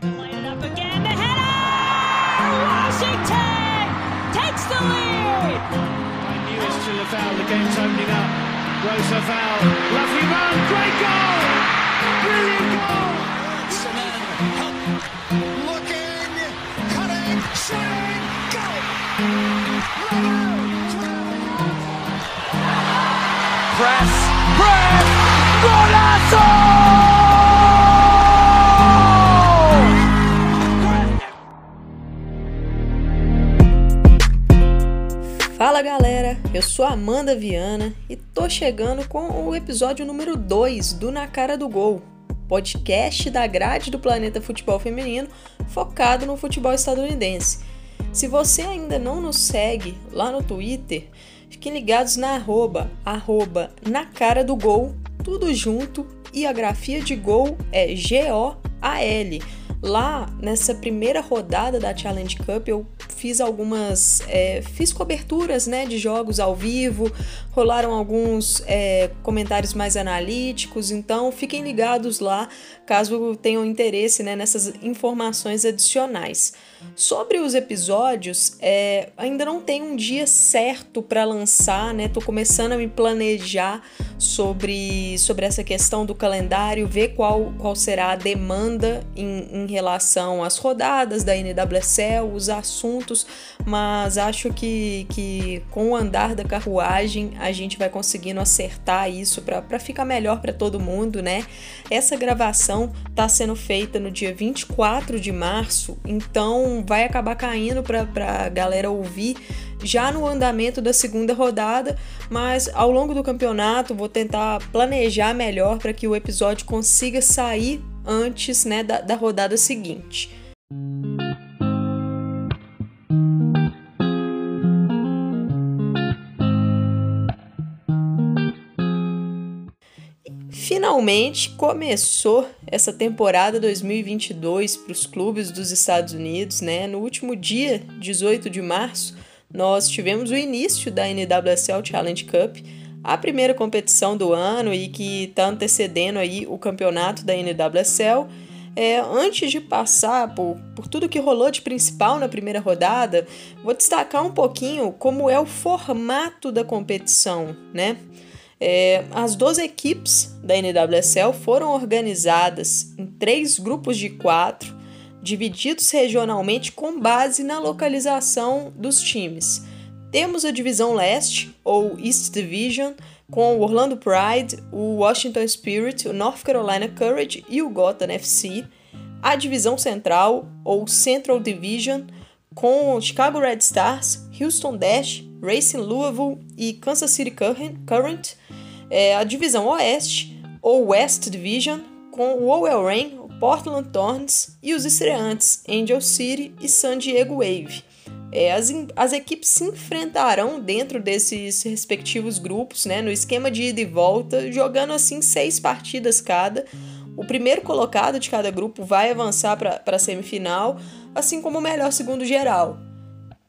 Playing it up again, the header! Washington takes the lead! I knew it's to Laval, the game's opening up. Rose Laval, lovely run, great goal! Brilliant goal! Looking, cutting, shooting, goal! Press, press, golazo! Fala galera, eu sou Amanda Viana e tô chegando com o episódio número 2 do Na Cara do Gol, podcast da grade do Planeta Futebol Feminino focado no futebol estadunidense. Se você ainda não nos segue lá no Twitter, fiquem ligados na arroba, arroba na cara do gol, tudo junto, e a grafia de gol é G-O-A-L. Lá nessa primeira rodada da Challenge Cup eu fiz algumas. É, fiz coberturas né, de jogos ao vivo, rolaram alguns é, comentários mais analíticos, então fiquem ligados lá caso tenham interesse né, nessas informações adicionais. Sobre os episódios, é, ainda não tem um dia certo para lançar, né? Tô começando a me planejar sobre, sobre essa questão do calendário, ver qual, qual será a demanda em, em relação às rodadas da NWSL, os assuntos, mas acho que, que com o andar da carruagem a gente vai conseguindo acertar isso para ficar melhor para todo mundo, né? Essa gravação está sendo feita no dia 24 de março, então vai acabar caindo para a galera ouvir já no andamento da segunda rodada, mas ao longo do campeonato vou tentar planejar melhor para que o episódio consiga sair antes né, da, da rodada seguinte. Finalmente começou essa temporada 2022 para os clubes dos Estados Unidos, né? No último dia, 18 de março, nós tivemos o início da NWSL Challenge Cup, a primeira competição do ano e que está antecedendo aí o campeonato da NWSL. É, antes de passar por, por tudo que rolou de principal na primeira rodada, vou destacar um pouquinho como é o formato da competição, né? É, as 12 equipes da NWSL foram organizadas em três grupos de quatro, divididos regionalmente com base na localização dos times. Temos a divisão leste, ou East Division, com o Orlando Pride, o Washington Spirit, o North Carolina Courage e o Gotham FC. A divisão central, ou Central Division, com Chicago Red Stars, Houston Dash, Racing Louisville e Kansas City Current. É, a divisão oeste, ou West Division, com o Owell Rain, Portland Thorns e os estreantes Angel City e San Diego Wave. É, as, as equipes se enfrentarão dentro desses respectivos grupos, né, no esquema de ida e volta, jogando assim seis partidas cada. O primeiro colocado de cada grupo vai avançar para a semifinal, assim como o melhor segundo geral.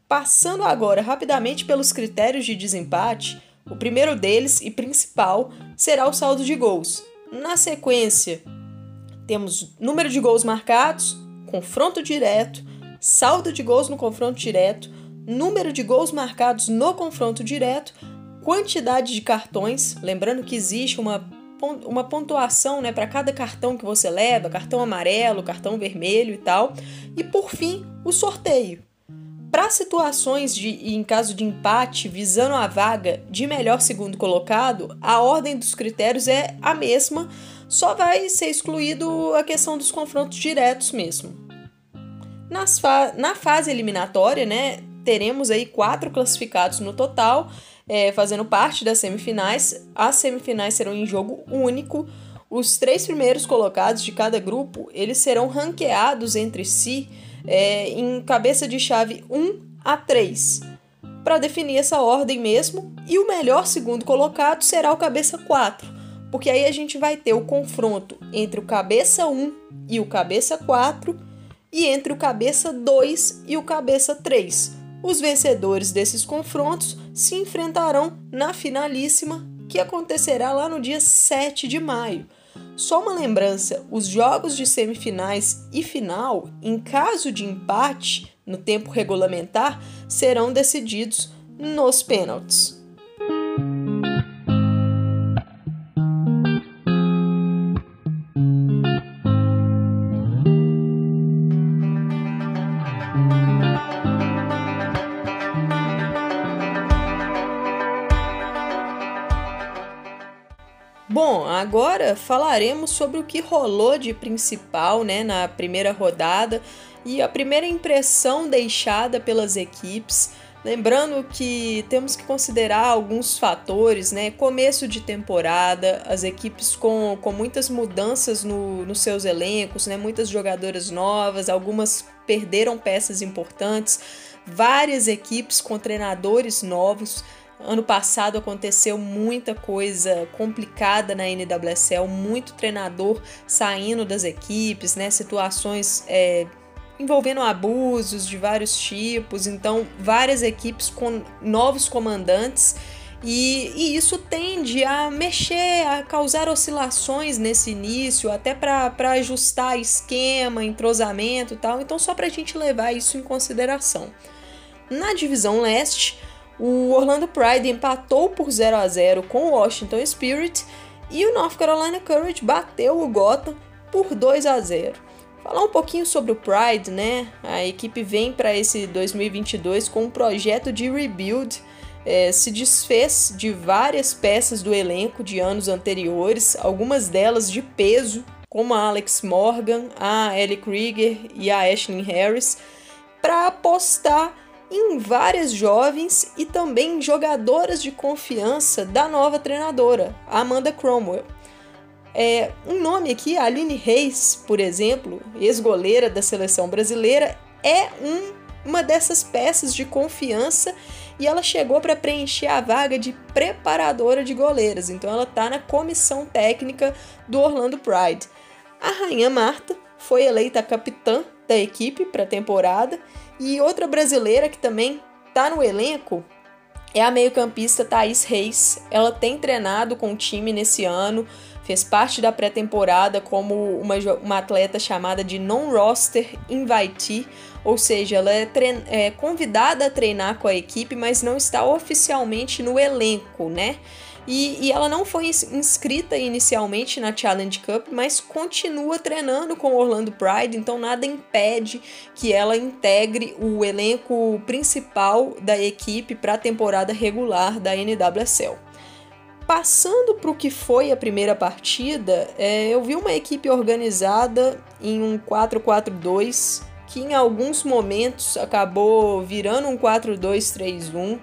Passando agora rapidamente pelos critérios de desempate, o primeiro deles e principal será o saldo de gols. Na sequência, temos número de gols marcados, confronto direto, saldo de gols no confronto direto, número de gols marcados no confronto direto, quantidade de cartões, lembrando que existe uma, uma pontuação né, para cada cartão que você leva, cartão amarelo, cartão vermelho e tal, e por fim, o sorteio. Para situações de em caso de empate visando a vaga de melhor segundo colocado, a ordem dos critérios é a mesma, só vai ser excluído a questão dos confrontos diretos mesmo. Nas fa na fase eliminatória, né, teremos aí quatro classificados no total, é, fazendo parte das semifinais. As semifinais serão em jogo único. Os três primeiros colocados de cada grupo eles serão ranqueados entre si é, em cabeça de chave 1 a 3 para definir essa ordem mesmo. E o melhor segundo colocado será o cabeça 4 porque aí a gente vai ter o confronto entre o cabeça 1 e o cabeça 4 e entre o cabeça 2 e o cabeça 3. Os vencedores desses confrontos se enfrentarão na finalíssima, que acontecerá lá no dia 7 de maio. Só uma lembrança: os jogos de semifinais e final, em caso de empate no tempo regulamentar, serão decididos nos pênaltis. Falaremos sobre o que rolou de principal né, na primeira rodada e a primeira impressão deixada pelas equipes. Lembrando que temos que considerar alguns fatores, né? Começo de temporada, as equipes com, com muitas mudanças no, nos seus elencos, né? Muitas jogadoras novas, algumas perderam peças importantes, várias equipes com treinadores novos. Ano passado aconteceu muita coisa complicada na NWSL, muito treinador saindo das equipes, né? Situações é, envolvendo abusos de vários tipos, então várias equipes com novos comandantes. E, e, isso tende a mexer, a causar oscilações nesse início, até para ajustar esquema, entrosamento e tal. Então, só para a gente levar isso em consideração. Na divisão leste, o Orlando Pride empatou por 0 a 0 com o Washington Spirit e o North Carolina Courage bateu o Gotham por 2 a 0. Falar um pouquinho sobre o Pride, né? A equipe vem para esse 2022 com um projeto de rebuild. É, se desfez de várias peças do elenco de anos anteriores, algumas delas de peso, como a Alex Morgan, a Ellie Krieger e a Ashley Harris, para apostar em várias jovens e também jogadoras de confiança da nova treinadora, Amanda Cromwell. É, um nome aqui, a Aline Reis, por exemplo, ex-goleira da seleção brasileira, é um, uma dessas peças de confiança e ela chegou para preencher a vaga de preparadora de goleiras. Então ela está na comissão técnica do Orlando Pride. A Rainha Marta foi eleita capitã da equipe para a temporada e outra brasileira que também está no elenco é a meio-campista Thaís Reis. Ela tem treinado com o time nesse ano, fez parte da pré-temporada como uma, uma atleta chamada de non-roster invitee, ou seja, ela é, é convidada a treinar com a equipe, mas não está oficialmente no elenco, né? E, e, ela não foi inscrita inicialmente na Challenge Cup, mas continua treinando com o Orlando Pride, então nada impede que ela integre o elenco principal da equipe para a temporada regular da NWSL. Passando para o que foi a primeira partida, é, eu vi uma equipe organizada em um 4-4-2 que em alguns momentos acabou virando um 4-2-3-1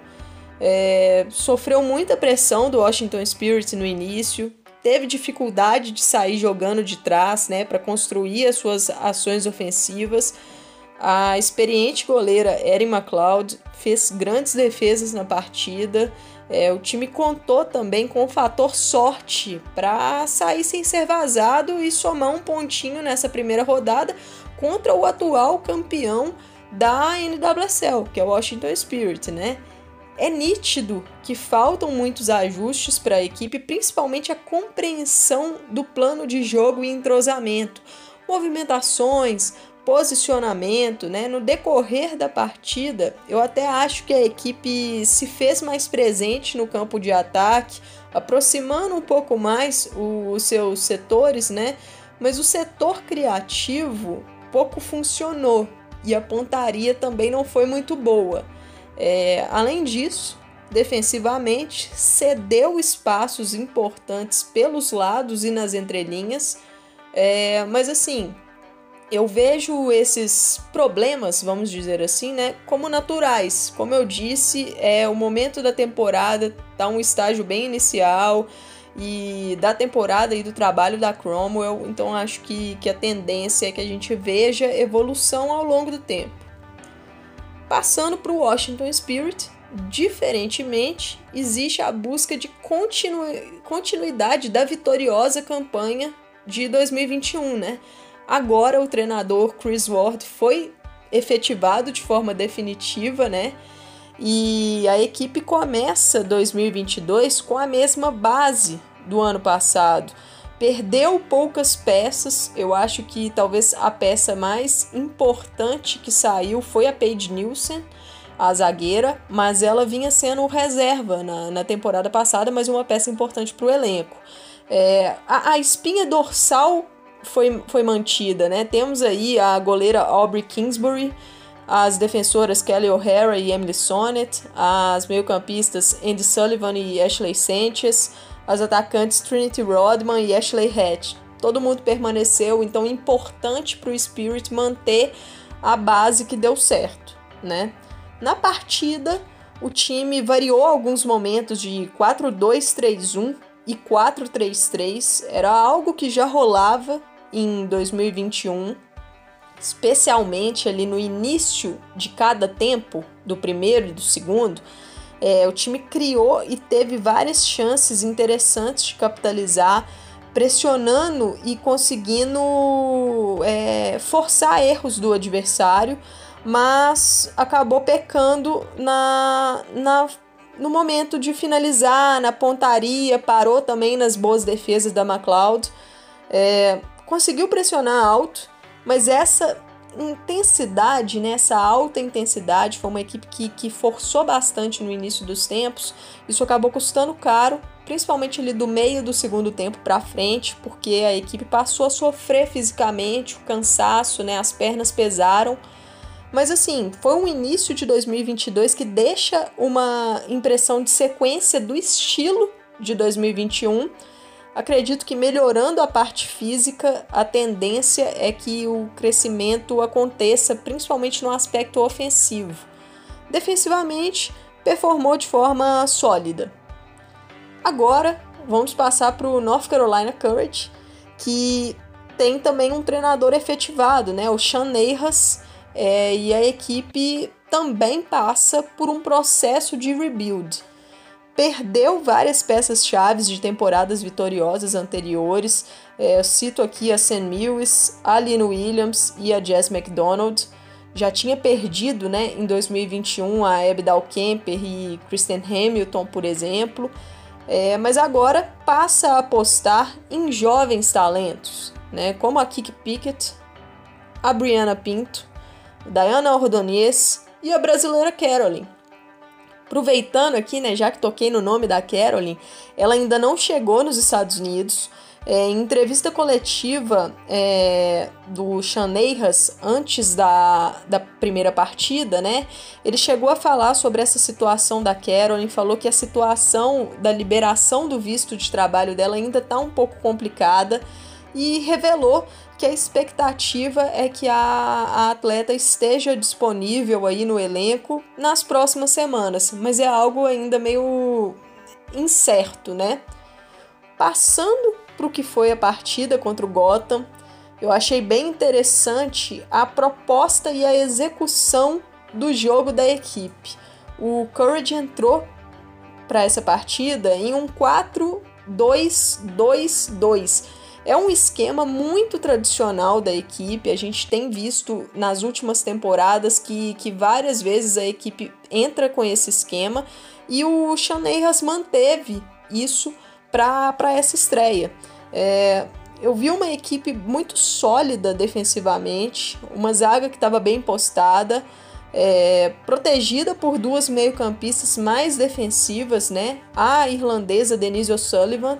é, sofreu muita pressão do Washington Spirit no início, teve dificuldade de sair jogando de trás, né, para construir as suas ações ofensivas. A experiente goleira Erin McLeod fez grandes defesas na partida. É, o time contou também com o fator sorte para sair sem ser vazado e somar um pontinho nessa primeira rodada contra o atual campeão da NWSL, que é o Washington Spirit, né? É nítido que faltam muitos ajustes para a equipe, principalmente a compreensão do plano de jogo e entrosamento, movimentações, posicionamento, né? No decorrer da partida, eu até acho que a equipe se fez mais presente no campo de ataque, aproximando um pouco mais os seus setores, né? Mas o setor criativo pouco funcionou e a pontaria também não foi muito boa. É, além disso, defensivamente, cedeu espaços importantes pelos lados e nas entrelinhas, é, mas assim, eu vejo esses problemas, vamos dizer assim, né, como naturais. Como eu disse, é o momento da temporada, tá um estágio bem inicial e da temporada e do trabalho da Cromwell, então acho que, que a tendência é que a gente veja evolução ao longo do tempo. Passando para o Washington Spirit, diferentemente, existe a busca de continu continuidade da vitoriosa campanha de 2021, né? Agora o treinador Chris Ward foi efetivado de forma definitiva, né? E a equipe começa 2022 com a mesma base do ano passado. Perdeu poucas peças. Eu acho que talvez a peça mais importante que saiu foi a Paige Nielsen, a zagueira, mas ela vinha sendo reserva na, na temporada passada, mas uma peça importante para o elenco. É, a, a espinha dorsal foi, foi mantida, né? Temos aí a goleira Aubrey Kingsbury, as defensoras Kelly O'Hara e Emily Sonnet, as meio-campistas Andy Sullivan e Ashley Sanchez, as atacantes Trinity Rodman e Ashley Hatch. Todo mundo permaneceu, então importante para o Spirit manter a base que deu certo, né? Na partida, o time variou alguns momentos de 4-2-3-1 e 4-3-3, era algo que já rolava em 2021, especialmente ali no início de cada tempo, do primeiro e do segundo, é, o time criou e teve várias chances interessantes de capitalizar, pressionando e conseguindo é, forçar erros do adversário, mas acabou pecando na, na, no momento de finalizar, na pontaria, parou também nas boas defesas da McLeod. É, conseguiu pressionar alto, mas essa intensidade, né, essa alta intensidade, foi uma equipe que, que forçou bastante no início dos tempos. Isso acabou custando caro, principalmente ali do meio do segundo tempo para frente, porque a equipe passou a sofrer fisicamente, o cansaço, né, as pernas pesaram. Mas assim, foi um início de 2022 que deixa uma impressão de sequência do estilo de 2021 Acredito que melhorando a parte física, a tendência é que o crescimento aconteça principalmente no aspecto ofensivo. Defensivamente, performou de forma sólida. Agora, vamos passar para o North Carolina Courage, que tem também um treinador efetivado, né? o Sean Neiras, é, e a equipe também passa por um processo de rebuild perdeu várias peças-chave de temporadas vitoriosas anteriores. É, eu cito aqui a Sam Lewis, a Lynn Williams e a Jess McDonald. Já tinha perdido né, em 2021 a Abby Kemper e Kristen Hamilton, por exemplo. É, mas agora passa a apostar em jovens talentos, né, como a Kiki Pickett, a Brianna Pinto, Diana Ordonez e a brasileira Caroline. Aproveitando aqui, né, já que toquei no nome da Caroline, ela ainda não chegou nos Estados Unidos. É, em entrevista coletiva é, do Chaneiras antes da, da primeira partida, né? Ele chegou a falar sobre essa situação da Caroline, falou que a situação da liberação do visto de trabalho dela ainda está um pouco complicada e revelou que a expectativa é que a, a, atleta esteja disponível aí no elenco nas próximas semanas, mas é algo ainda meio incerto, né? Passando para o que foi a partida contra o Gotham, eu achei bem interessante a proposta e a execução do jogo da equipe. O Courage entrou para essa partida em um 4-2-2-2 é um esquema muito tradicional da equipe. A gente tem visto nas últimas temporadas que, que várias vezes a equipe entra com esse esquema e o Chaneiras manteve isso para essa estreia. É, eu vi uma equipe muito sólida defensivamente, uma zaga que estava bem postada, é, protegida por duas meio-campistas mais defensivas, né? A irlandesa Denise O'Sullivan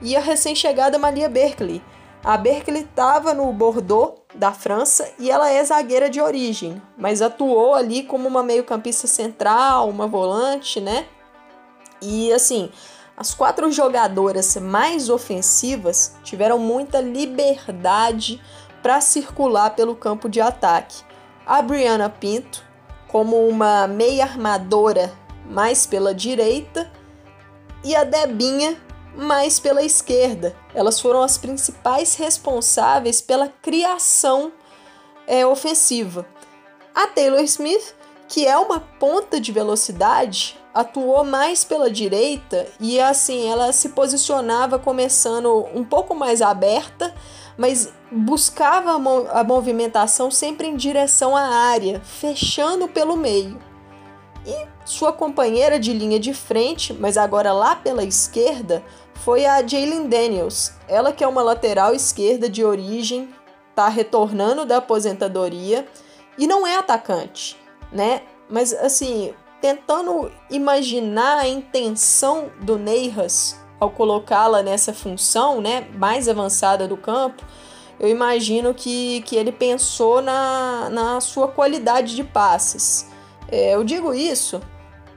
e a recém-chegada Malia Berkeley. A Berkeley estava no Bordeaux da França e ela é zagueira de origem, mas atuou ali como uma meio-campista central, uma volante, né? E assim, as quatro jogadoras mais ofensivas tiveram muita liberdade para circular pelo campo de ataque. A Brianna Pinto, como uma meia armadora mais pela direita, e a Debinha mais pela esquerda. Elas foram as principais responsáveis pela criação é, ofensiva. A Taylor Smith, que é uma ponta de velocidade, atuou mais pela direita e assim ela se posicionava começando um pouco mais aberta, mas buscava a movimentação sempre em direção à área, fechando pelo meio. E sua companheira de linha de frente, mas agora lá pela esquerda, foi a Jalen Daniels. Ela que é uma lateral esquerda de origem, tá retornando da aposentadoria e não é atacante, né? Mas assim, tentando imaginar a intenção do Neiras ao colocá-la nessa função, né, mais avançada do campo, eu imagino que, que ele pensou na, na sua qualidade de passes. É, eu digo isso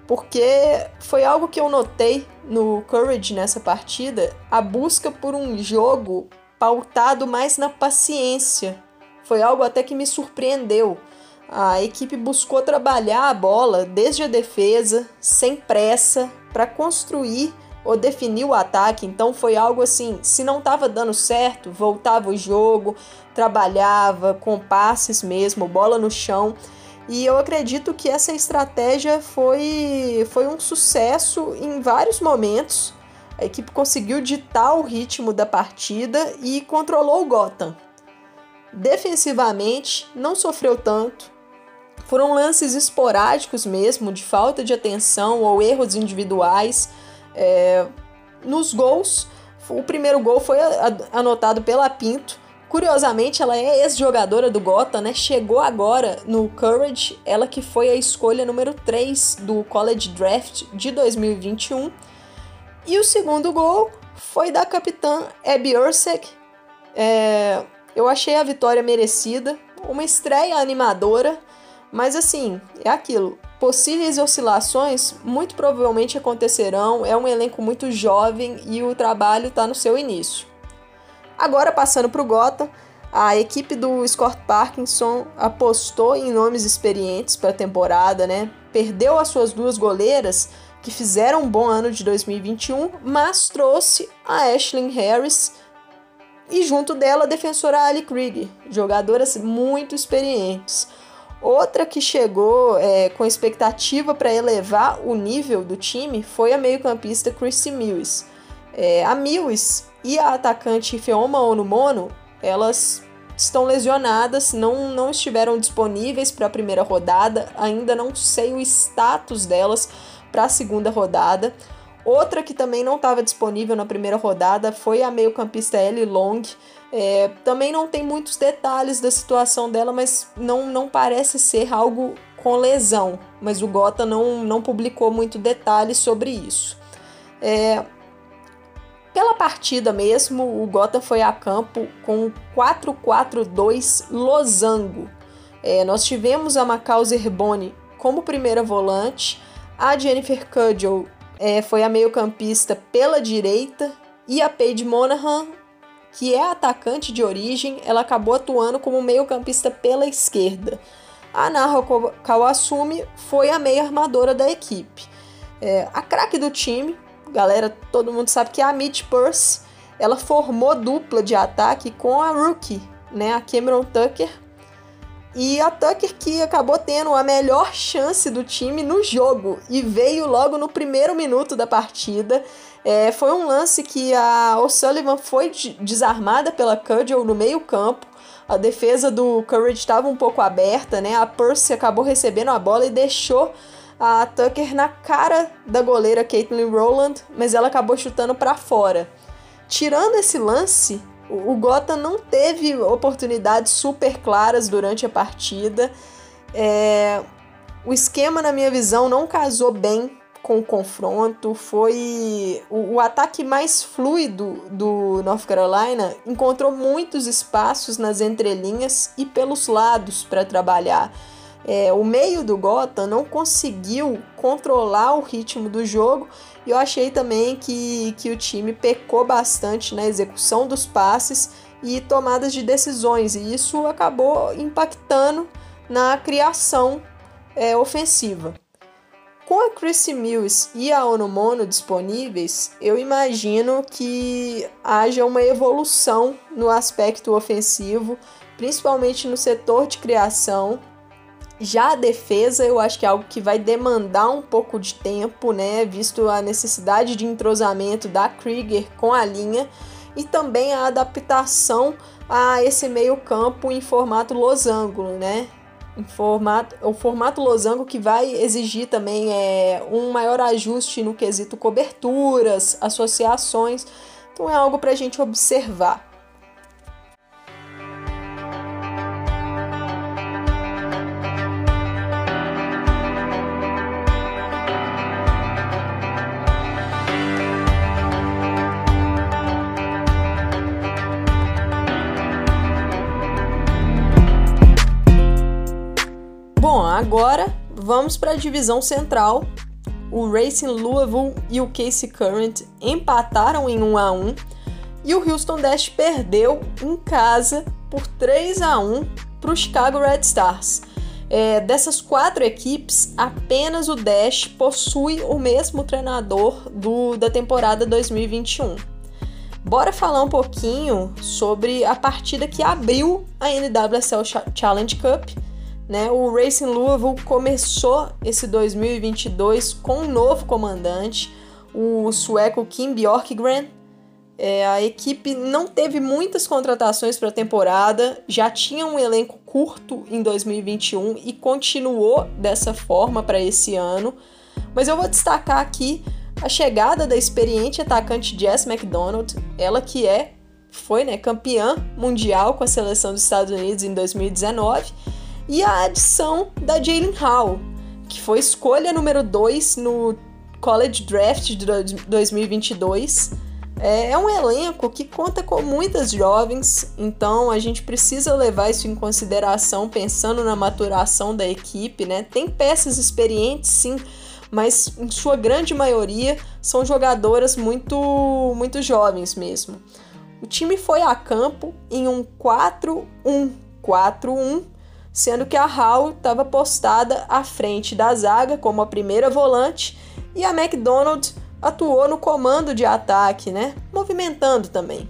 porque foi algo que eu notei no Courage nessa partida, a busca por um jogo pautado mais na paciência. Foi algo até que me surpreendeu. A equipe buscou trabalhar a bola desde a defesa, sem pressa, para construir ou definir o ataque. Então foi algo assim, se não estava dando certo, voltava o jogo, trabalhava com passes mesmo, bola no chão. E eu acredito que essa estratégia foi, foi um sucesso em vários momentos. A equipe conseguiu ditar o ritmo da partida e controlou o Gotham. Defensivamente, não sofreu tanto. Foram lances esporádicos mesmo, de falta de atenção ou erros individuais. É, nos gols, o primeiro gol foi anotado pela Pinto, Curiosamente, ela é ex-jogadora do Gotham, né? Chegou agora no Courage, ela que foi a escolha número 3 do College Draft de 2021. E o segundo gol foi da capitã Abby Ursek. É, eu achei a vitória merecida, uma estreia animadora, mas assim, é aquilo. Possíveis oscilações muito provavelmente acontecerão, é um elenco muito jovem e o trabalho está no seu início. Agora, passando para o Gotham, a equipe do Scott Parkinson apostou em nomes experientes para a temporada, né? Perdeu as suas duas goleiras, que fizeram um bom ano de 2021, mas trouxe a Ashlyn Harris e junto dela a defensora Ali Krieger, jogadoras muito experientes. Outra que chegou é, com expectativa para elevar o nível do time foi a meio-campista Christy Mills. É, a Mills e a atacante Feoma Onumono, elas estão lesionadas, não, não estiveram disponíveis para a primeira rodada, ainda não sei o status delas para a segunda rodada. Outra que também não estava disponível na primeira rodada foi a meio-campista Ellie Long. É, também não tem muitos detalhes da situação dela, mas não, não parece ser algo com lesão. Mas o Gota não, não publicou muito detalhes sobre isso. É, pela partida mesmo, o Gotham foi a campo com 4-4-2 losango. É, nós tivemos a Macauser Herboni como primeira volante, a Jennifer Cudgel é, foi a meio-campista pela direita e a Paige Monahan, que é atacante de origem, ela acabou atuando como meio-campista pela esquerda. A Naho Kawasumi foi a meia armadora da equipe. É, a craque do time galera, todo mundo sabe que a Mitch Purse, ela formou dupla de ataque com a rookie, né, a Cameron Tucker. E a Tucker que acabou tendo a melhor chance do time no jogo e veio logo no primeiro minuto da partida. É, foi um lance que a O'Sullivan foi desarmada pela Cudgel no meio campo. A defesa do Courage estava um pouco aberta, né? A Percy acabou recebendo a bola e deixou a Tucker na cara da goleira Caitlin Rowland, mas ela acabou chutando para fora. Tirando esse lance, o Gotham não teve oportunidades super claras durante a partida. É... O esquema, na minha visão, não casou bem com o confronto. Foi o, o, ataque mais fluido do North Carolina. Encontrou muitos espaços nas entrelinhas e pelos lados para trabalhar. É, o meio do Gotham não conseguiu controlar o ritmo do jogo e eu achei também que, que o time pecou bastante na execução dos passes e tomadas de decisões, e isso acabou impactando na criação é, ofensiva. Com a Chrissy Mills e a Onomono disponíveis, eu imagino que haja uma evolução no aspecto ofensivo, principalmente no setor de criação já a defesa, eu acho que é algo que vai demandar um pouco de tempo, né? Visto a necessidade de entrosamento da Krieger com a linha e também a adaptação a esse meio-campo em formato losango, né? em formato, o formato losango que vai exigir também é, um maior ajuste no quesito coberturas, associações. Então é algo para a gente observar. Agora vamos para a divisão central. O Racing Louisville e o Casey Current empataram em 1 a 1 e o Houston Dash perdeu em casa por 3 a 1 para o Chicago Red Stars. É, dessas quatro equipes, apenas o Dash possui o mesmo treinador do, da temporada 2021. Bora falar um pouquinho sobre a partida que abriu a NWSL Challenge Cup né? O Racing Louisville começou esse 2022 com um novo comandante, o sueco Kim Bjorkgren. É, a equipe não teve muitas contratações para a temporada, já tinha um elenco curto em 2021 e continuou dessa forma para esse ano. Mas eu vou destacar aqui a chegada da experiente atacante Jess McDonald, ela que é foi né, campeã mundial com a seleção dos Estados Unidos em 2019 e a adição da Jalen Hall, que foi escolha número 2 no College Draft de 2022. É, é um elenco que conta com muitas jovens, então a gente precisa levar isso em consideração pensando na maturação da equipe, né? Tem peças experientes, sim, mas em sua grande maioria são jogadoras muito muito jovens mesmo. O time foi a campo em um 4-1-4-1 sendo que a Hall estava postada à frente da zaga como a primeira volante e a McDonald atuou no comando de ataque, né? Movimentando também.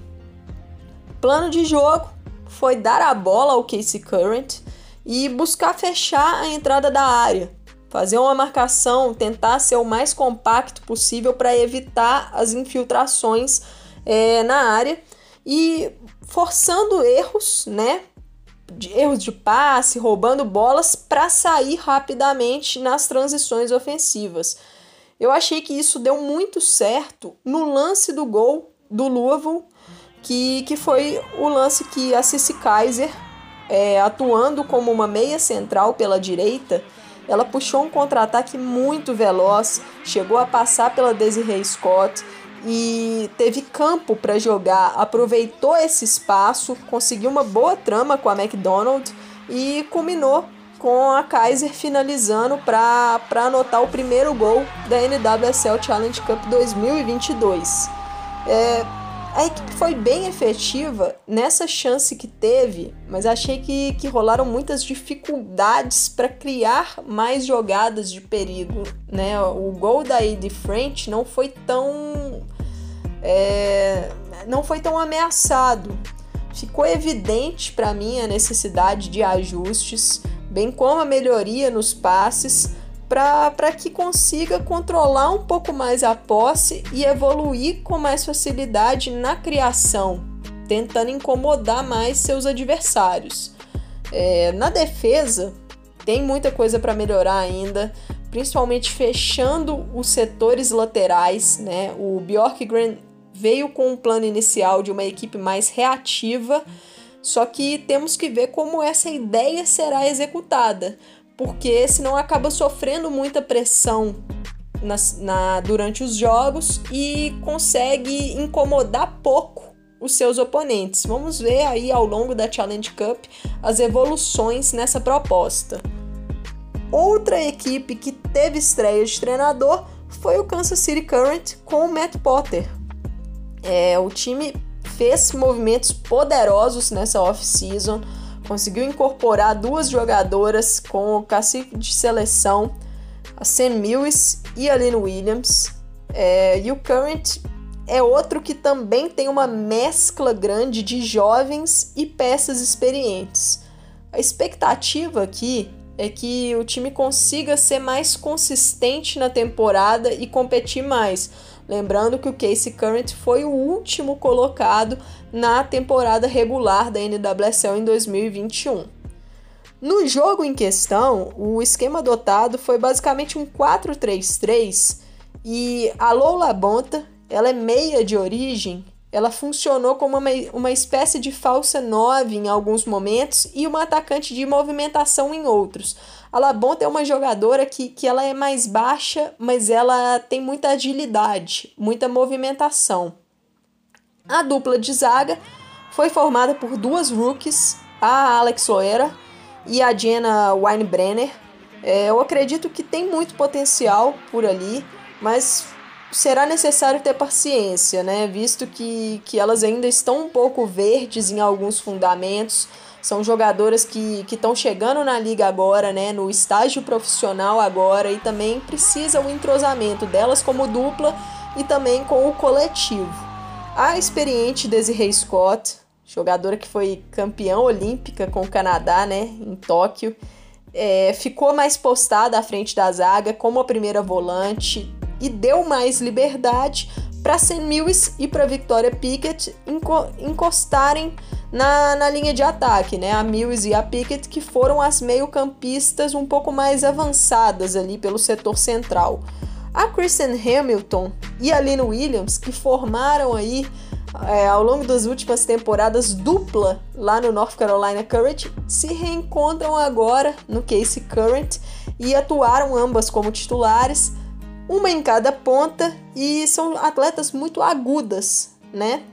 Plano de jogo foi dar a bola ao Casey Current e buscar fechar a entrada da área, fazer uma marcação, tentar ser o mais compacto possível para evitar as infiltrações é, na área e forçando erros, né? De erros de passe, roubando bolas para sair rapidamente nas transições ofensivas. Eu achei que isso deu muito certo no lance do gol do Louisville, que, que foi o lance que a Cici Kaiser, é, atuando como uma meia central pela direita, ela puxou um contra-ataque muito veloz, chegou a passar pela Desiree Scott e teve campo para jogar, aproveitou esse espaço, conseguiu uma boa trama com a McDonald e culminou com a Kaiser finalizando para anotar o primeiro gol da NWSL Challenge Cup 2022. É, a equipe foi bem efetiva nessa chance que teve, mas achei que, que rolaram muitas dificuldades para criar mais jogadas de perigo. Né? O gol da Ed French não foi tão. É, não foi tão ameaçado. Ficou evidente para mim a necessidade de ajustes, bem como a melhoria nos passes para que consiga controlar um pouco mais a posse e evoluir com mais facilidade na criação, tentando incomodar mais seus adversários. É, na defesa, tem muita coisa para melhorar ainda, principalmente fechando os setores laterais. Né? O Bjorkgren veio com um plano inicial de uma equipe mais reativa, só que temos que ver como essa ideia será executada porque senão acaba sofrendo muita pressão na, na, durante os jogos e consegue incomodar pouco os seus oponentes. Vamos ver aí ao longo da Challenge Cup as evoluções nessa proposta. Outra equipe que teve estreia de treinador foi o Kansas City Current com o Matt Potter. É, o time fez movimentos poderosos nessa off-season conseguiu incorporar duas jogadoras com o cacique de seleção, a Sam Mills e a Lynn Williams. É, e o Current é outro que também tem uma mescla grande de jovens e peças experientes. A expectativa aqui é que o time consiga ser mais consistente na temporada e competir mais. Lembrando que o Casey Current foi o último colocado na temporada regular da NWSL em 2021. No jogo em questão, o esquema adotado foi basicamente um 4-3-3 e a Lola Bonta, ela é meia de origem, ela funcionou como uma, uma espécie de falsa 9 em alguns momentos e uma atacante de movimentação em outros. A Labonta é uma jogadora que, que ela é mais baixa, mas ela tem muita agilidade, muita movimentação. A dupla de zaga foi formada por duas rookies, a Alex Loera e a Jenna Weinbrenner. É, eu acredito que tem muito potencial por ali, mas será necessário ter paciência, né? Visto que, que elas ainda estão um pouco verdes em alguns fundamentos. São jogadoras que estão chegando na liga agora, né? No estágio profissional agora e também precisa o entrosamento delas como dupla e também com o coletivo. A experiente Desiree Scott, jogadora que foi campeã olímpica com o Canadá, né? Em Tóquio. É, ficou mais postada à frente da zaga como a primeira volante, e deu mais liberdade para Sam Mills e para Victoria Pickett encostarem na, na linha de ataque, né? A Mills e a Pickett que foram as meio-campistas um pouco mais avançadas ali pelo setor central. A Kristen Hamilton e a Lynn Williams, que formaram aí é, ao longo das últimas temporadas dupla lá no North Carolina Current, se reencontram agora no Casey Current e atuaram ambas como titulares uma em cada ponta e são atletas muito agudas, né?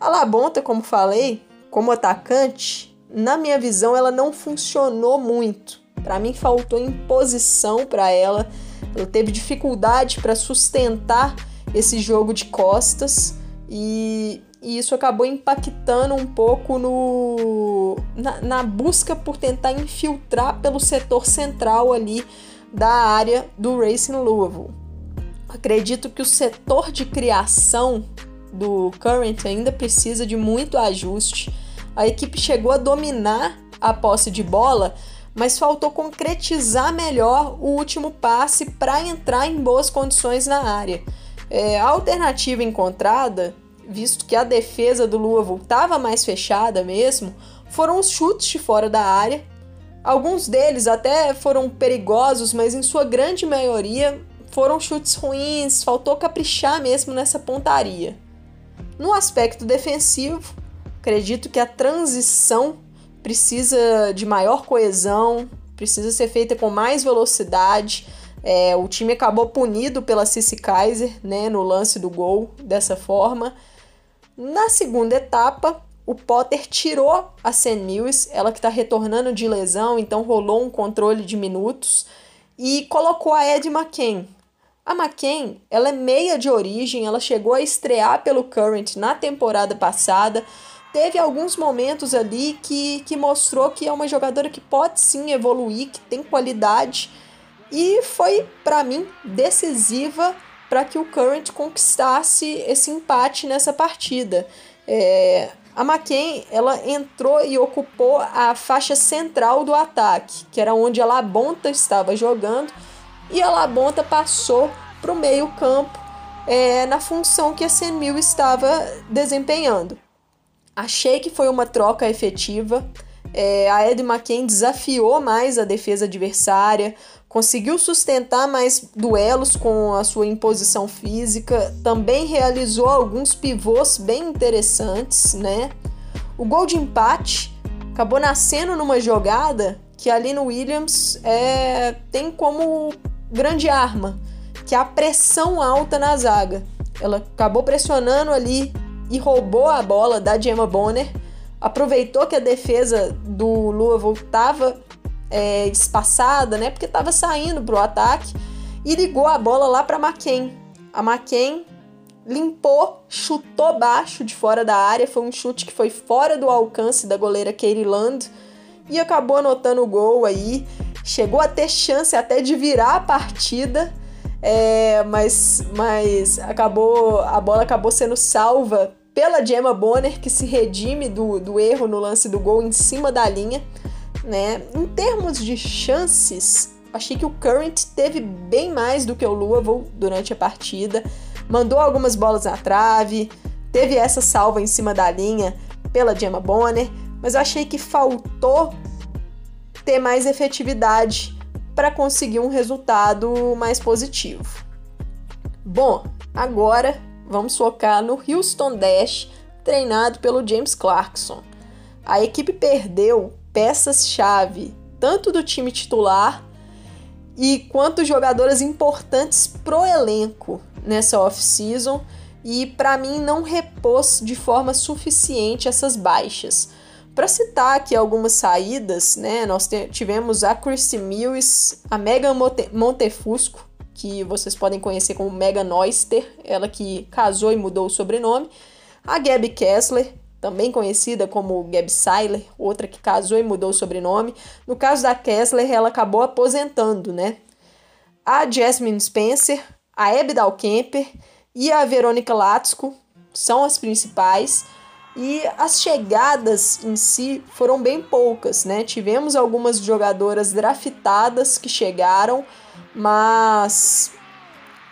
A Labonta, como falei, como atacante, na minha visão ela não funcionou muito. Para mim faltou imposição para ela. Ela teve dificuldade para sustentar esse jogo de costas e, e, isso acabou impactando um pouco no, na, na busca por tentar infiltrar pelo setor central ali da área do Racing Louisville. Acredito que o setor de criação do Current ainda precisa de muito ajuste. A equipe chegou a dominar a posse de bola, mas faltou concretizar melhor o último passe para entrar em boas condições na área. É, a alternativa encontrada, visto que a defesa do Louisville estava mais fechada mesmo, foram os chutes de fora da área Alguns deles até foram perigosos, mas em sua grande maioria foram chutes ruins, faltou caprichar mesmo nessa pontaria. No aspecto defensivo, acredito que a transição precisa de maior coesão, precisa ser feita com mais velocidade. É, o time acabou punido pela Cici Kaiser né, no lance do gol dessa forma. Na segunda etapa, o Potter tirou a Sam Mills, ela que está retornando de lesão, então rolou um controle de minutos, e colocou a Ed McCain. A McCain, ela é meia de origem, ela chegou a estrear pelo Current na temporada passada, teve alguns momentos ali que, que mostrou que é uma jogadora que pode sim evoluir, que tem qualidade, e foi, para mim, decisiva para que o Current conquistasse esse empate nessa partida. É, a McCain, ela entrou e ocupou a faixa central do ataque, que era onde a Labonta estava jogando, e a Labonta passou para o meio campo é, na função que a Senmil estava desempenhando. Achei que foi uma troca efetiva. É, a Ed McCain desafiou mais a defesa adversária, conseguiu sustentar mais duelos com a sua imposição física, também realizou alguns pivôs bem interessantes, né? O gol de empate acabou nascendo numa jogada que a Lino Williams é, tem como grande arma, que é a pressão alta na zaga. Ela acabou pressionando ali e roubou a bola da Gemma Bonner, aproveitou que a defesa do Louisville estava é, espaçada, né? Porque estava saindo para o ataque e ligou a bola lá para McCain. A McCain limpou, chutou baixo de fora da área. Foi um chute que foi fora do alcance da goleira Katie Land e acabou anotando o gol aí. Chegou a ter chance até de virar a partida, é, mas, mas acabou a bola acabou sendo salva pela Gemma Bonner, que se redime do, do erro no lance do gol em cima da linha né? Em termos de chances, achei que o Current teve bem mais do que o Louisville durante a partida. Mandou algumas bolas na trave, teve essa salva em cima da linha pela Gemma Bonner, mas eu achei que faltou ter mais efetividade para conseguir um resultado mais positivo. Bom, agora vamos focar no Houston Dash, treinado pelo James Clarkson. A equipe perdeu peças-chave tanto do time titular e quanto jogadoras importantes pro elenco nessa off-season e para mim não repôs de forma suficiente essas baixas. Para citar aqui algumas saídas, né, nós tivemos a Christy Mills, a Megan Montefusco, que vocês podem conhecer como Megan Oyster, ela que casou e mudou o sobrenome, a Gabby Kessler, também conhecida como Gabi Seiler, outra que casou e mudou o sobrenome. No caso da Kessler, ela acabou aposentando, né? A Jasmine Spencer, a Abby Dalkemper e a Verônica Latsko são as principais. E as chegadas em si foram bem poucas, né? Tivemos algumas jogadoras draftadas que chegaram, mas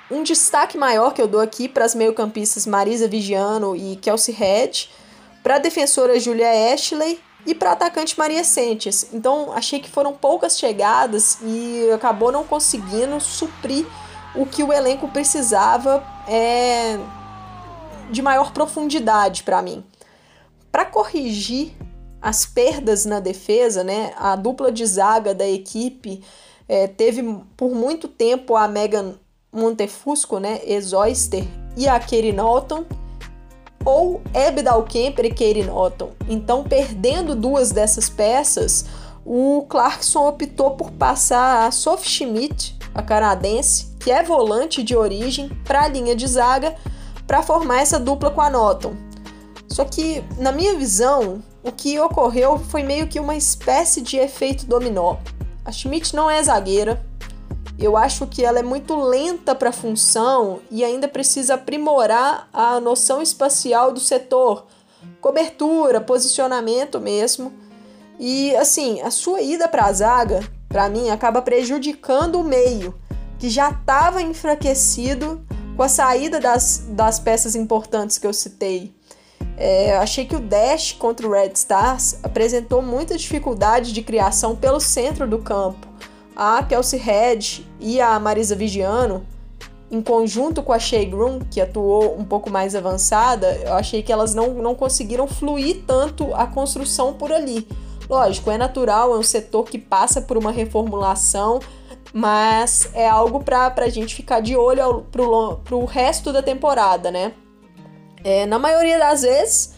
um destaque maior que eu dou aqui para as meio-campistas Marisa Vigiano e Kelsey Head para a defensora Julia Ashley e para atacante Maria Sentes. Então achei que foram poucas chegadas e acabou não conseguindo suprir o que o elenco precisava é, de maior profundidade para mim. Para corrigir as perdas na defesa, né, a dupla de zaga da equipe é, teve por muito tempo a Megan Montefusco, né, ex-Oyster, e a Katie Norton, ou Ebdal Kemper e Katie Norton. Então, perdendo duas dessas peças, o Clarkson optou por passar a Sophie Schmidt, a canadense, que é volante de origem, para a linha de zaga para formar essa dupla com a Norton. Só que, na minha visão, o que ocorreu foi meio que uma espécie de efeito dominó. A Schmidt não é zagueira, eu acho que ela é muito lenta para a função e ainda precisa aprimorar a noção espacial do setor, cobertura, posicionamento mesmo. E assim, a sua ida para a zaga, para mim, acaba prejudicando o meio, que já estava enfraquecido com a saída das, das peças importantes que eu citei. É, achei que o Dash contra o Red Stars apresentou muita dificuldade de criação pelo centro do campo a Kelsey Head e a Marisa Vigiano, em conjunto com a Shea Groom, que atuou um pouco mais avançada, eu achei que elas não, não conseguiram fluir tanto a construção por ali. Lógico, é natural, é um setor que passa por uma reformulação, mas é algo para a gente ficar de olho para o resto da temporada, né? É, na maioria das vezes,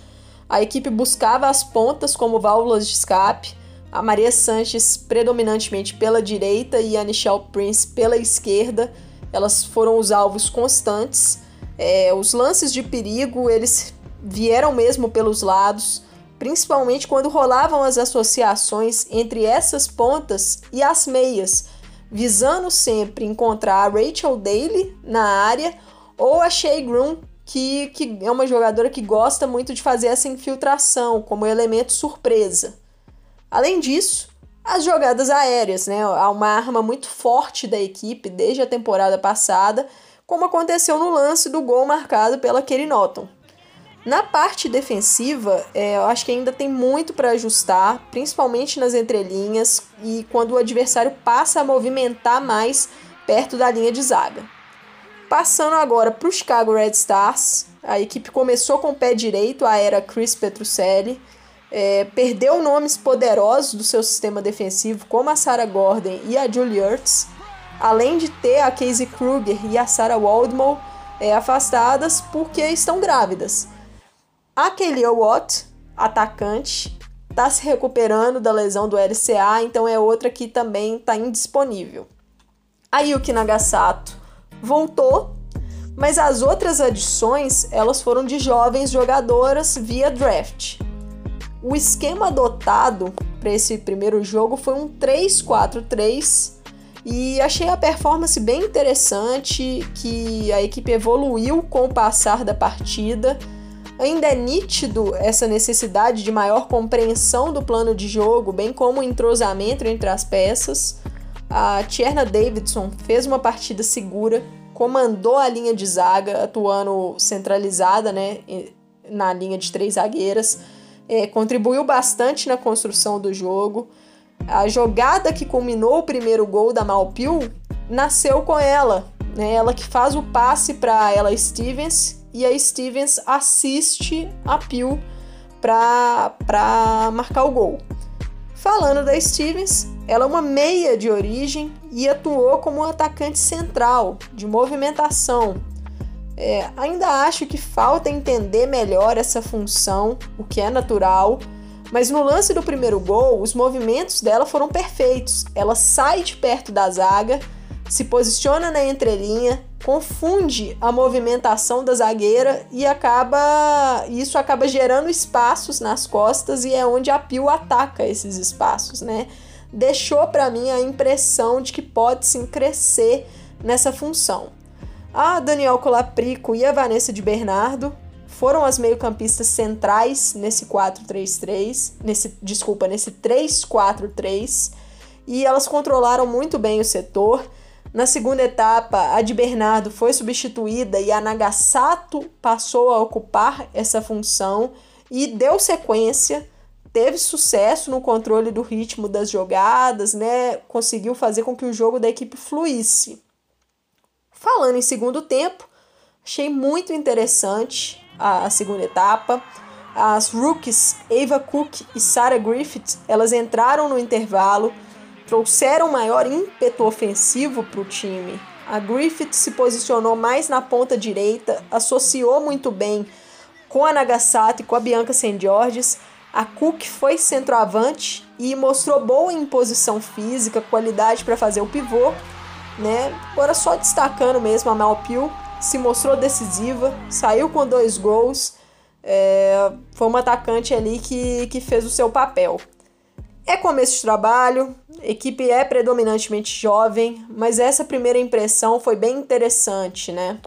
a equipe buscava as pontas como válvulas de escape, a Maria Sanches predominantemente pela direita e a Nichelle Prince pela esquerda. Elas foram os alvos constantes. É, os lances de perigo eles vieram mesmo pelos lados, principalmente quando rolavam as associações entre essas pontas e as meias, visando sempre encontrar a Rachel Daly na área ou a Shea Groom, que, que é uma jogadora que gosta muito de fazer essa infiltração como elemento surpresa. Além disso, as jogadas aéreas, né? Há uma arma muito forte da equipe desde a temporada passada, como aconteceu no lance do gol marcado pela Kerry Norton. Na parte defensiva, é, eu acho que ainda tem muito para ajustar, principalmente nas entrelinhas e quando o adversário passa a movimentar mais perto da linha de zaga. Passando agora para o Chicago Red Stars, a equipe começou com o pé direito, a era Chris Petrucelli, é, perdeu nomes poderosos do seu sistema defensivo, como a Sarah Gordon e a Julie Ertz, além de ter a Casey Kruger e a Sarah Waldmore é, afastadas porque estão grávidas. A Kelly Watt, atacante, está se recuperando da lesão do LCA, então é outra que também está indisponível. A Yuki Nagasato voltou, mas as outras adições elas foram de jovens jogadoras via draft. O esquema adotado para esse primeiro jogo foi um 3-4-3 e achei a performance bem interessante, que a equipe evoluiu com o passar da partida. Ainda é nítido essa necessidade de maior compreensão do plano de jogo, bem como o entrosamento entre as peças. A Tierna Davidson fez uma partida segura, comandou a linha de zaga, atuando centralizada né, na linha de três zagueiras é, contribuiu bastante na construção do jogo. A jogada que culminou o primeiro gol da Malpil nasceu com ela, né? Ela que faz o passe para ela Stevens e a Stevens assiste a Pil para marcar o gol. Falando da Stevens, ela é uma meia de origem e atuou como um atacante central, de movimentação. É, ainda acho que falta entender melhor essa função, o que é natural, mas no lance do primeiro gol, os movimentos dela foram perfeitos. Ela sai de perto da zaga, se posiciona na entrelinha, confunde a movimentação da zagueira e acaba isso acaba gerando espaços nas costas e é onde a Pio ataca esses espaços, né? Deixou para mim a impressão de que pode sim crescer nessa função. A Daniel Colaprico e a Vanessa de Bernardo foram as meio-campistas centrais nesse 4-3-3, nesse desculpa, nesse 3-4-3, e elas controlaram muito bem o setor na segunda etapa, a de Bernardo foi substituída e a Nagasato passou a ocupar essa função e deu sequência, teve sucesso no controle do ritmo das jogadas, né? Conseguiu fazer com que o jogo da equipe fluísse. Falando em segundo tempo, achei muito interessante a, segunda etapa. As rookies Ava Cook e Sarah Griffith, elas entraram no intervalo trouxeram maior ímpeto ofensivo para o time. A Griffith se posicionou mais na ponta direita, associou muito bem com a Nagasaki e com a Bianca St. Georges. A Cook foi centroavante e mostrou boa imposição física, qualidade para fazer o pivô. Né? Agora só destacando mesmo a Malpil, se mostrou decisiva, saiu com dois gols. É, foi uma atacante ali que, que fez o seu papel. É começo de trabalho, a equipe é predominantemente jovem, mas essa primeira impressão foi bem interessante, né?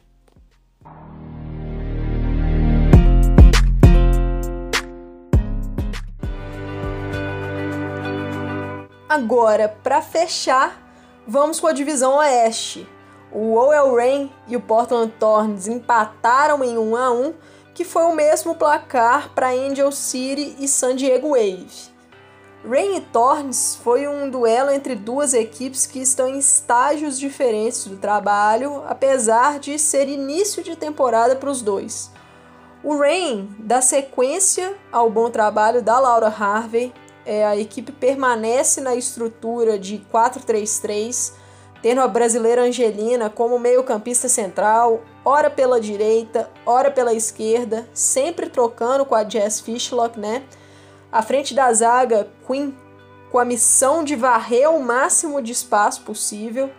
Agora, para fechar, vamos com a divisão Oeste. O OL Reign e o Portland Thorns empataram em 1 a 1, que foi o mesmo placar para Angel City e San Diego Wave. Rain e Thorns foi um duelo entre duas equipes que estão em estágios diferentes do trabalho, apesar de ser início de temporada para os dois. O Rain dá sequência ao bom trabalho da Laura Harvey, é, a equipe permanece na estrutura de 4-3-3, tendo a brasileira Angelina como meio-campista central, ora pela direita, ora pela esquerda, sempre trocando com a Jess Fishlock, né? À frente da zaga, Queen com a missão de varrer o máximo de espaço possível.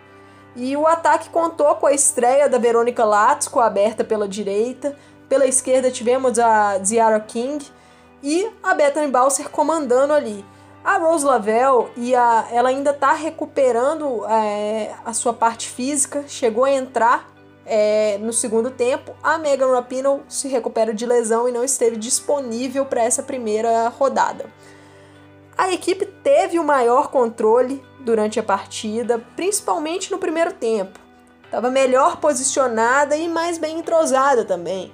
E o ataque contou com a estreia da Verônica Latsko, aberta pela direita. Pela esquerda tivemos a Ziara King e a Bethany Balser comandando ali. A Rose Lavelle e a, ela ainda está recuperando é, a sua parte física, chegou a entrar é, no segundo tempo, a Megan Rapinoe se recupera de lesão e não esteve disponível para essa primeira rodada. A equipe teve o maior controle durante a partida, principalmente no primeiro tempo. Estava melhor posicionada e mais bem entrosada também.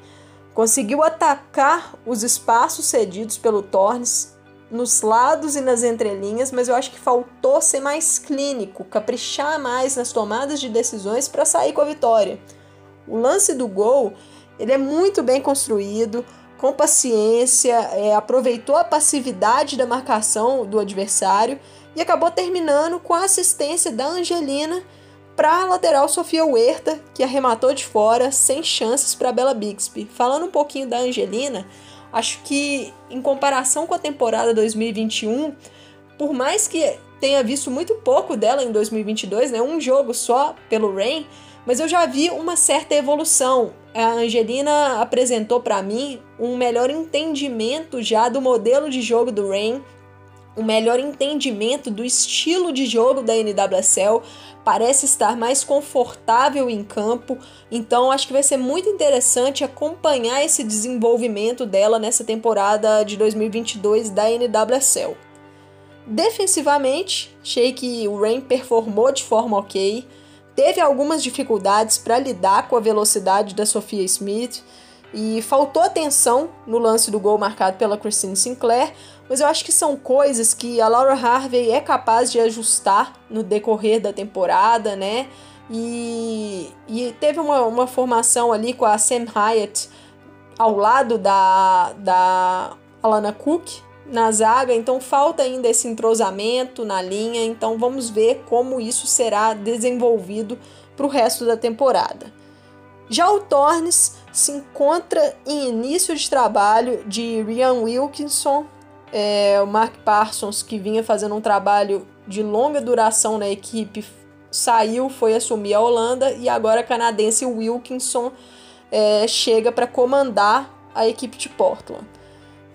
Conseguiu atacar os espaços cedidos pelo Tornes nos lados e nas entrelinhas, mas eu acho que faltou ser mais clínico, caprichar mais nas tomadas de decisões para sair com a vitória. O lance do gol ele é muito bem construído, com paciência, é, aproveitou a passividade da marcação do adversário e acabou terminando com a assistência da Angelina para a lateral Sofia Huerta, que arrematou de fora sem chances para Bela Bixby. Falando um pouquinho da Angelina, acho que em comparação com a temporada 2021, por mais que tenha visto muito pouco dela em 2022, né, um jogo só pelo Rain, mas eu já vi uma certa evolução. A Angelina apresentou para mim um melhor entendimento já do modelo de jogo do Rain, um melhor entendimento do estilo de jogo da NWSL, parece estar mais confortável em campo, então acho que vai ser muito interessante acompanhar esse desenvolvimento dela nessa temporada de 2022 da NWSL. Defensivamente, achei que o Rain performou de forma ok. Teve algumas dificuldades para lidar com a velocidade da Sofia Smith. E faltou atenção no lance do gol marcado pela Christine Sinclair, mas eu acho que são coisas que a Laura Harvey é capaz de ajustar no decorrer da temporada, né? E, e teve uma, uma formação ali com a Sam Hyatt ao lado da, da Alana Cook na zaga, então falta ainda esse entrosamento na linha, então vamos ver como isso será desenvolvido para o resto da temporada. Já o Tornes se encontra em início de trabalho de Ryan Wilkinson, é, o Mark Parsons, que vinha fazendo um trabalho de longa duração na equipe, saiu, foi assumir a Holanda e agora a canadense Wilkinson é, chega para comandar a equipe de Portland.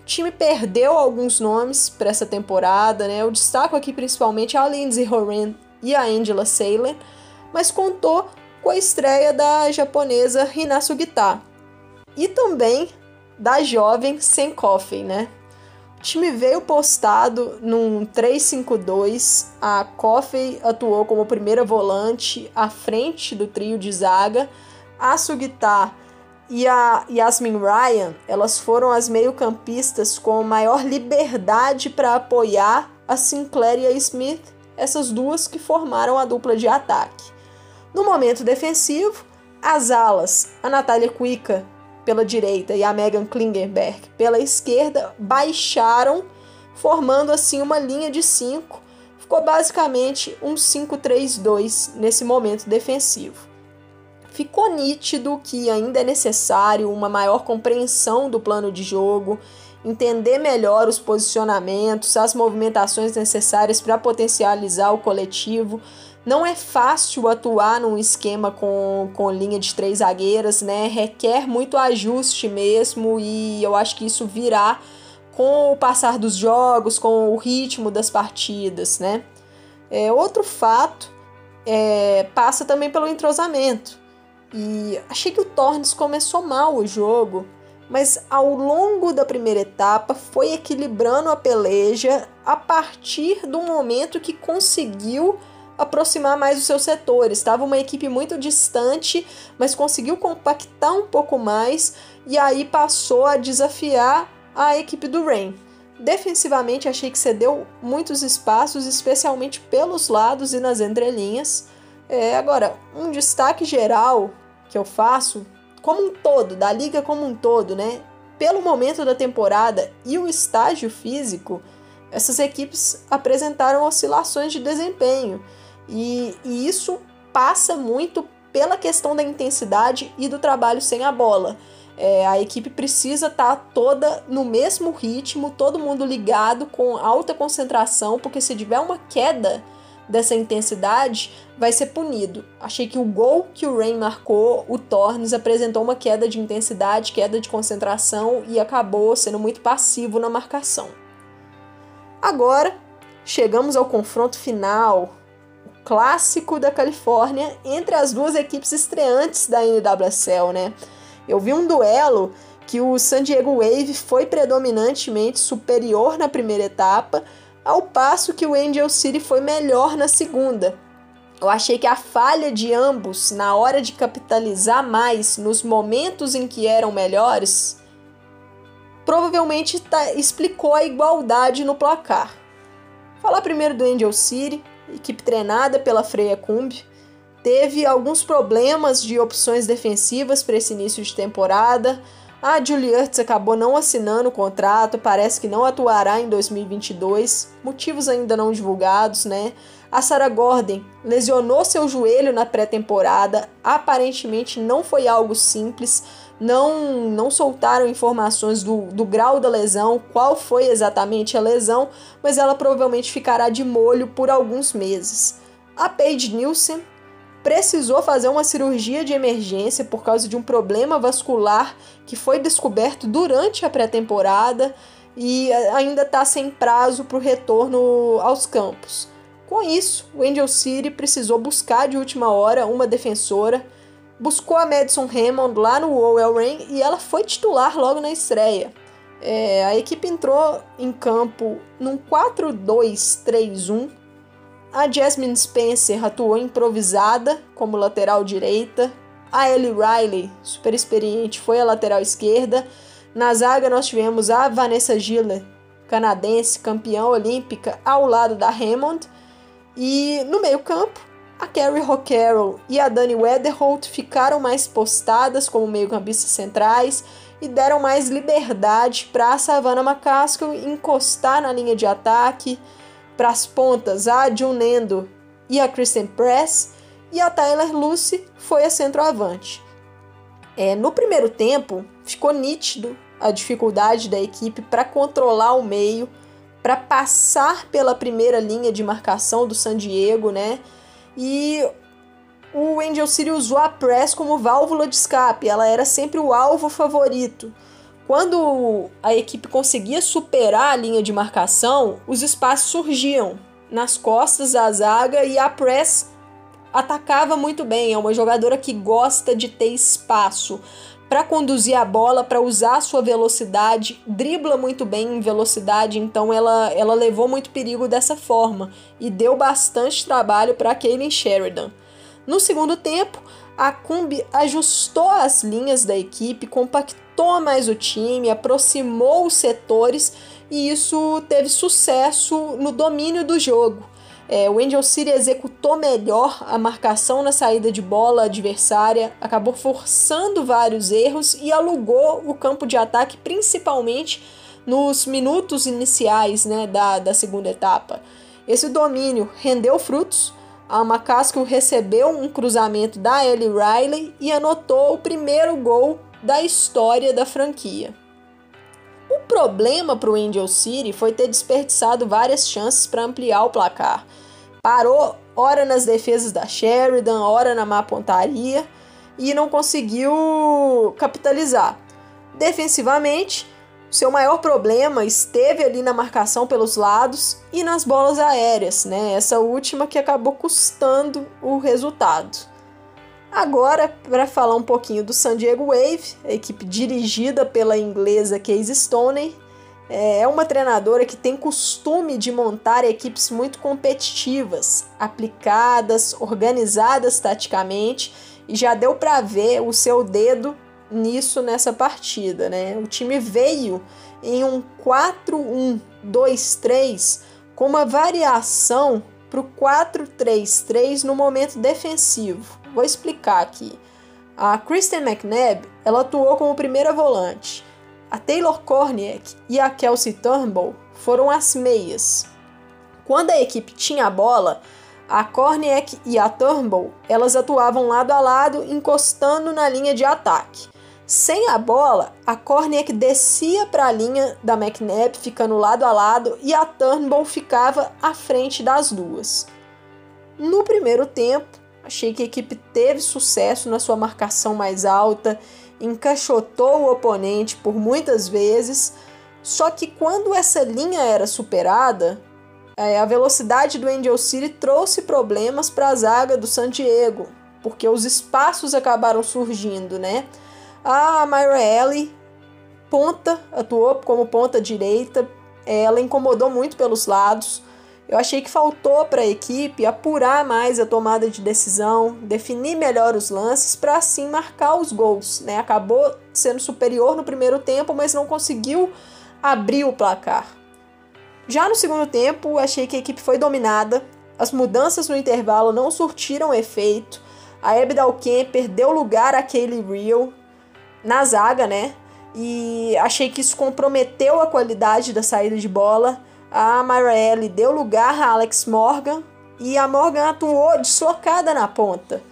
O time perdeu alguns nomes para essa temporada, né? Eu destaco aqui principalmente a Lindsay Horan e a Angela Saylor, mas contou com a estreia da japonesa Hina Sugita e também da jovem Sen Coffey, né? Time veio postado num 3-5-2. A Coffey atuou como primeira volante à frente do trio de zaga. A Sugita e a Yasmin Ryan, elas foram as meio-campistas com maior liberdade para apoiar a Sinclair e a Smith, essas duas que formaram a dupla de ataque. No momento defensivo, as alas, a Natália Kuika pela direita e a Megan Klingenberg pela esquerda baixaram, formando assim uma linha de 5. Ficou basicamente um 5-3-2 nesse momento defensivo. Ficou nítido que ainda é necessário uma maior compreensão do plano de jogo, entender melhor os posicionamentos, as movimentações necessárias para potencializar o coletivo, não é fácil atuar num esquema com, com linha de três zagueiras, né? Requer muito ajuste mesmo e eu acho que isso virá com o passar dos jogos, com o ritmo das partidas, né? É, outro fato é, passa também pelo entrosamento. E achei que o Tornes começou mal o jogo, mas ao longo da primeira etapa foi equilibrando a peleja a partir do momento que conseguiu aproximar mais os seus setores. Estava uma equipe muito distante, mas conseguiu compactar um pouco mais e aí passou a desafiar a equipe do Rain. Defensivamente, achei que cedeu muitos espaços, especialmente pelos lados e nas entrelinhas. É, agora, um destaque geral que eu faço, como um todo, da liga como um todo, né? Pelo momento da temporada e o estágio físico, essas equipes apresentaram oscilações de desempenho. E, e isso passa muito pela questão da intensidade e do trabalho sem a bola. É, a equipe precisa estar tá toda no mesmo ritmo, todo mundo ligado, com alta concentração, porque se tiver uma queda dessa intensidade, vai ser punido. Achei que o gol que o Rain marcou, o Tornes apresentou uma queda de intensidade, queda de concentração e acabou sendo muito passivo na marcação. Agora, chegamos ao confronto final, clássico da Califórnia entre as duas equipes estreantes da NWSL, né? Eu vi um duelo que o San Diego Wave foi predominantemente superior na primeira etapa, ao passo que o Angel City foi melhor na segunda. Eu achei que a falha de ambos na hora de capitalizar mais nos momentos em que eram melhores provavelmente tá, explicou a igualdade no placar. Falar primeiro do Angel City, equipe treinada pela Freia Kumbi, teve alguns problemas de opções defensivas para esse início de temporada. A Julie Ertz acabou não assinando o contrato, parece que não atuará em 2022, motivos ainda não divulgados, né? A Sarah Gordon lesionou seu joelho na pré-temporada, aparentemente não foi algo simples, não, não soltaram informações do, do grau da lesão, qual foi exatamente a lesão, mas ela provavelmente ficará de molho por alguns meses. A Paige Nielsen precisou fazer uma cirurgia de emergência por causa de um problema vascular que foi descoberto durante a pré-temporada e ainda está sem prazo para o retorno aos campos. Com isso, o Angel City precisou buscar de última hora uma defensora buscou a Madison Hammond lá no Owell Rain e ela foi titular logo na estreia. É, a equipe entrou em campo num 4-2-3-1. A Jasmine Spencer atuou improvisada como lateral direita. A Ellie Riley, super experiente, foi a lateral esquerda. Na zaga nós tivemos a Vanessa Giller canadense, campeã olímpica, ao lado da Hammond. E no meio-campo, a Carrie O'Carroll e a Dani Weatherholt ficaram mais postadas como meio-campistas centrais e deram mais liberdade para a Savannah McCaskill encostar na linha de ataque, para as pontas a Junendo e a Kristen Press, e a Tyler Lucy foi a centroavante. É, no primeiro tempo, ficou nítido a dificuldade da equipe para controlar o meio, para passar pela primeira linha de marcação do San Diego, né? E o Angel City usou a press como válvula de escape, ela era sempre o alvo favorito. Quando a equipe conseguia superar a linha de marcação, os espaços surgiam nas costas da zaga e a press atacava muito bem. É uma jogadora que gosta de ter espaço para conduzir a bola, para usar a sua velocidade, dribla muito bem em velocidade, então ela, ela levou muito perigo dessa forma e deu bastante trabalho para Kaylin Sheridan. No segundo tempo, a Cumbi ajustou as linhas da equipe, compactou mais o time, aproximou os setores e isso teve sucesso no domínio do jogo. É, o Angel City executou melhor a marcação na saída de bola adversária, acabou forçando vários erros e alugou o campo de ataque, principalmente nos minutos iniciais né, da, da segunda etapa. Esse domínio rendeu frutos. A McCaskill recebeu um cruzamento da Ellie Riley e anotou o primeiro gol da história da franquia. O problema para o Angel City foi ter desperdiçado várias chances para ampliar o placar. Parou ora nas defesas da Sheridan, ora na má pontaria e não conseguiu capitalizar. Defensivamente, seu maior problema esteve ali na marcação pelos lados e nas bolas aéreas, né? Essa última que acabou custando o resultado. Agora, para falar um pouquinho do San Diego Wave, a equipe dirigida pela inglesa Casey Stoney, é uma treinadora que tem costume de montar equipes muito competitivas, aplicadas, organizadas taticamente, e já deu para ver o seu dedo nisso nessa partida, né? O time veio em um 4-1-2-3 com uma variação para o 4-3-3 no momento defensivo. Vou explicar aqui. A Kristen McNabb, ela atuou como primeira volante. A Taylor Korniak e a Kelsey Turnbull foram as meias. Quando a equipe tinha a bola, a Korniak e a Turnbull, elas atuavam lado a lado, encostando na linha de ataque. Sem a bola, a Korniak descia para a linha da McNabb, ficando lado a lado, e a Turnbull ficava à frente das duas. No primeiro tempo, achei que a equipe teve sucesso na sua marcação mais alta, encaixotou o oponente por muitas vezes, só que quando essa linha era superada, é, a velocidade do Angel City trouxe problemas para a zaga do San Diego, porque os espaços acabaram surgindo, né? A Myra Ellie, ponta, atuou como ponta direita, ela incomodou muito pelos lados. Eu achei que faltou para a equipe apurar mais a tomada de decisão, definir melhor os lances para assim marcar os gols. Né? Acabou sendo superior no primeiro tempo, mas não conseguiu abrir o placar. Já no segundo tempo, achei que a equipe foi dominada, as mudanças no intervalo não surtiram efeito, a Abdal Kemper deu lugar a Kaylee Real, na zaga, né? E achei que isso comprometeu a qualidade da saída de bola. A Marielle deu lugar a Alex Morgan e a Morgan atuou deslocada na ponta.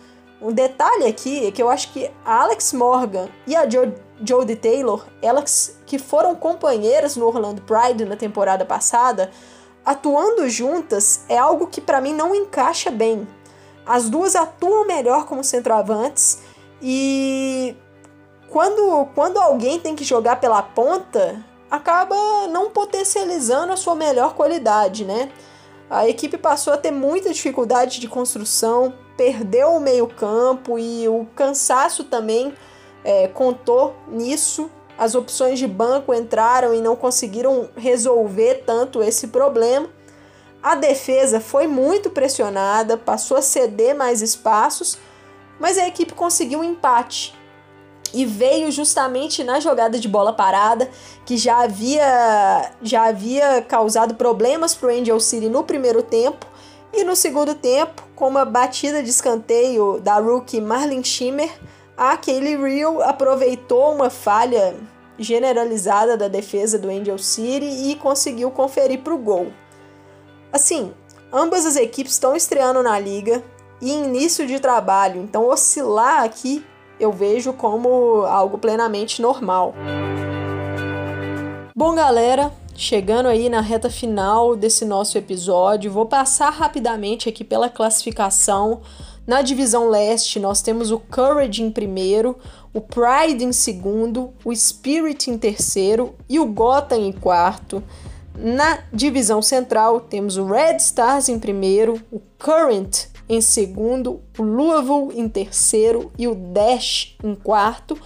Um detalhe aqui é que eu acho que a Alex Morgan e a jo Jodie Taylor, elas que foram companheiras no Orlando Pride na temporada passada, atuando juntas é algo que para mim não encaixa bem. As duas atuam melhor como centroavantes e quando, quando alguém tem que jogar pela ponta, acaba não potencializando a sua melhor qualidade, né? A equipe passou a ter muita dificuldade de construção, perdeu o meio-campo e o cansaço também é, contou nisso. As opções de banco entraram e não conseguiram resolver tanto esse problema. A defesa foi muito pressionada, passou a ceder mais espaços, mas a equipe conseguiu um empate e veio justamente na jogada de bola parada, que já havia, já havia causado problemas para o Angel City no primeiro tempo. E no segundo tempo, com uma batida de escanteio da rookie Marlin Schimmer, a Kaylee Real aproveitou uma falha generalizada da defesa do Angel City e conseguiu conferir para o gol. Assim, ambas as equipes estão estreando na liga e início de trabalho, então oscilar aqui eu vejo como algo plenamente normal. Bom, galera, chegando aí na reta final desse nosso episódio, vou passar rapidamente aqui pela classificação. Na divisão leste, nós temos o Courage em primeiro, o Pride em segundo, o Spirit em terceiro e o Gotham em quarto. Na divisão central, temos o Red Stars em primeiro, o Current em segundo, o Louisville em terceiro e o Dash em quarto.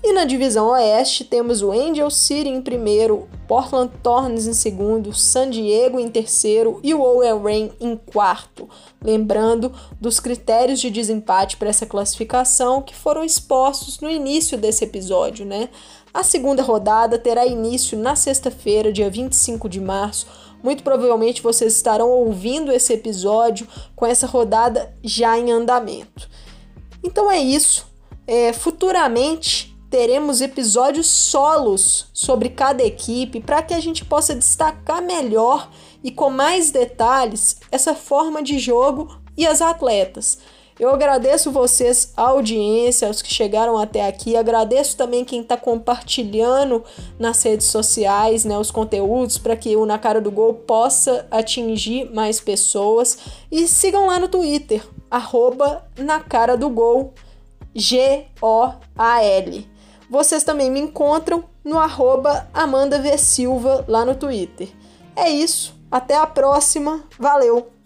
E na divisão oeste temos o Angel City em primeiro, Portland Thorns em segundo, San Diego em terceiro e o OL Reign em quarto. Lembrando dos critérios de desempate para essa classificação que foram expostos no início desse episódio, né? A segunda rodada terá início na sexta-feira, dia 25 de março, muito provavelmente vocês estarão ouvindo esse episódio com essa rodada já em andamento. Então é isso. É, futuramente teremos episódios solos sobre cada equipe para que a gente possa destacar melhor e com mais detalhes essa forma de jogo e as atletas. Eu agradeço vocês, a audiência, os que chegaram até aqui. Agradeço também quem está compartilhando nas redes sociais né, os conteúdos para que o Na Cara do Gol possa atingir mais pessoas. E sigam lá no Twitter, arroba Na Cara do Gol, G-O-A-L. Vocês também me encontram no arroba Amanda v Silva lá no Twitter. É isso, até a próxima, valeu!